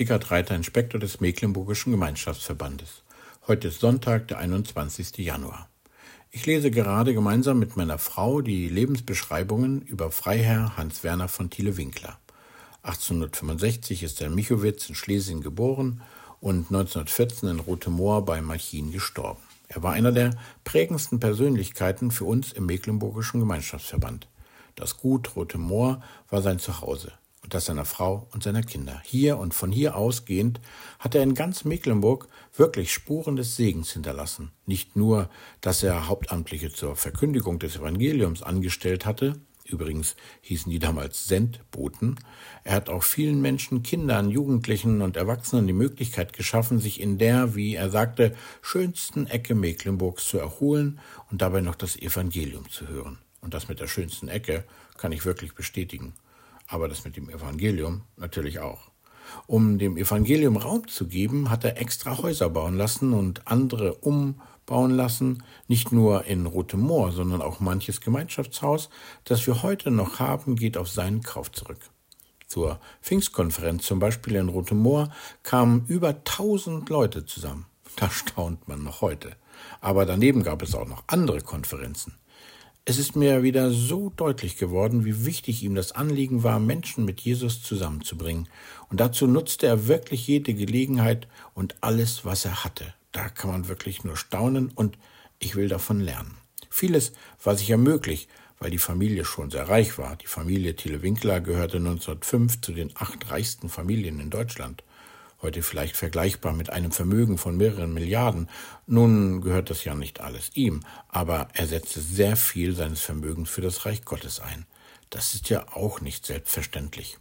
Sickert Reiter, Inspektor des Mecklenburgischen Gemeinschaftsverbandes. Heute ist Sonntag, der 21. Januar. Ich lese gerade gemeinsam mit meiner Frau die Lebensbeschreibungen über Freiherr Hans Werner von Thiele-Winkler. 1865 ist er in Michowitz in Schlesien geboren und 1914 in Rotemoor bei Marchin gestorben. Er war einer der prägendsten Persönlichkeiten für uns im Mecklenburgischen Gemeinschaftsverband. Das Gut Rote Moor war sein Zuhause und das seiner Frau und seiner Kinder. Hier und von hier ausgehend hat er in ganz Mecklenburg wirklich Spuren des Segens hinterlassen. Nicht nur, dass er Hauptamtliche zur Verkündigung des Evangeliums angestellt hatte, übrigens hießen die damals Sendboten, er hat auch vielen Menschen, Kindern, Jugendlichen und Erwachsenen die Möglichkeit geschaffen, sich in der, wie er sagte, schönsten Ecke Mecklenburgs zu erholen und dabei noch das Evangelium zu hören. Und das mit der schönsten Ecke kann ich wirklich bestätigen. Aber das mit dem Evangelium natürlich auch. Um dem Evangelium Raum zu geben, hat er extra Häuser bauen lassen und andere umbauen lassen, nicht nur in Rotem Moor, sondern auch manches Gemeinschaftshaus, das wir heute noch haben, geht auf seinen Kauf zurück. Zur Pfingstkonferenz zum Beispiel in Rotem Moor kamen über tausend Leute zusammen. Da staunt man noch heute. Aber daneben gab es auch noch andere Konferenzen. Es ist mir wieder so deutlich geworden, wie wichtig ihm das Anliegen war, Menschen mit Jesus zusammenzubringen. Und dazu nutzte er wirklich jede Gelegenheit und alles, was er hatte. Da kann man wirklich nur staunen und ich will davon lernen. Vieles war sicher möglich, weil die Familie schon sehr reich war. Die Familie Thiele Winkler gehörte 1905 zu den acht reichsten Familien in Deutschland heute vielleicht vergleichbar mit einem Vermögen von mehreren Milliarden. Nun gehört das ja nicht alles ihm, aber er setzte sehr viel seines Vermögens für das Reich Gottes ein. Das ist ja auch nicht selbstverständlich.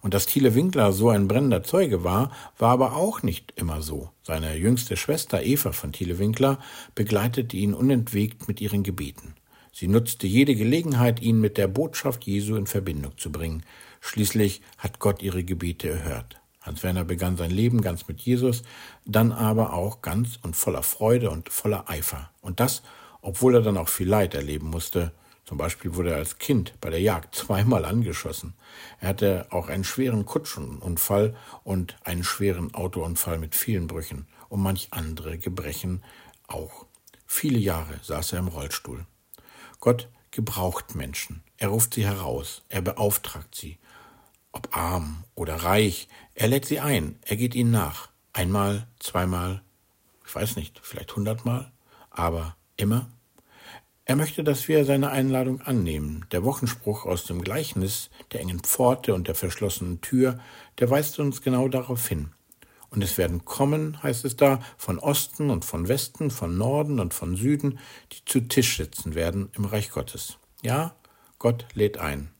Und dass Thiele Winkler so ein brennender Zeuge war, war aber auch nicht immer so. Seine jüngste Schwester Eva von Thiele Winkler begleitete ihn unentwegt mit ihren Gebeten. Sie nutzte jede Gelegenheit, ihn mit der Botschaft Jesu in Verbindung zu bringen. Schließlich hat Gott ihre Gebete erhört. Hans Werner begann sein Leben ganz mit Jesus, dann aber auch ganz und voller Freude und voller Eifer. Und das, obwohl er dann auch viel Leid erleben musste. Zum Beispiel wurde er als Kind bei der Jagd zweimal angeschossen. Er hatte auch einen schweren Kutschenunfall und einen schweren Autounfall mit vielen Brüchen und manch andere Gebrechen auch. Viele Jahre saß er im Rollstuhl. Gott gebraucht Menschen. Er ruft sie heraus, er beauftragt sie ob arm oder reich, er lädt sie ein, er geht ihnen nach. Einmal, zweimal, ich weiß nicht, vielleicht hundertmal, aber immer. Er möchte, dass wir seine Einladung annehmen. Der Wochenspruch aus dem Gleichnis der engen Pforte und der verschlossenen Tür, der weist uns genau darauf hin. Und es werden kommen, heißt es da, von Osten und von Westen, von Norden und von Süden, die zu Tisch sitzen werden im Reich Gottes. Ja, Gott lädt ein.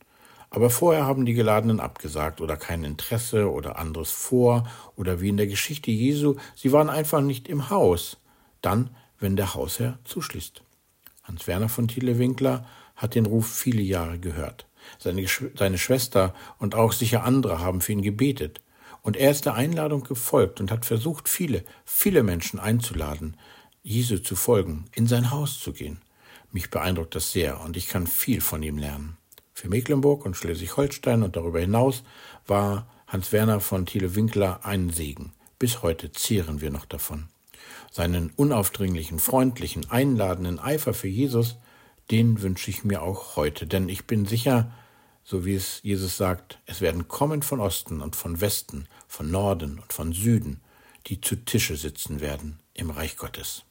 Aber vorher haben die Geladenen abgesagt oder kein Interesse oder anderes vor oder wie in der Geschichte Jesu, sie waren einfach nicht im Haus. Dann, wenn der Hausherr zuschließt. Hans Werner von Thiele-Winkler hat den Ruf viele Jahre gehört. Seine, seine Schwester und auch sicher andere haben für ihn gebetet. Und er ist der Einladung gefolgt und hat versucht, viele, viele Menschen einzuladen, Jesu zu folgen, in sein Haus zu gehen. Mich beeindruckt das sehr und ich kann viel von ihm lernen. Für Mecklenburg und Schleswig-Holstein und darüber hinaus war Hans Werner von Thiele-Winkler ein Segen. Bis heute zehren wir noch davon. Seinen unaufdringlichen, freundlichen, einladenden Eifer für Jesus, den wünsche ich mir auch heute, denn ich bin sicher, so wie es Jesus sagt, es werden kommen von Osten und von Westen, von Norden und von Süden, die zu Tische sitzen werden im Reich Gottes.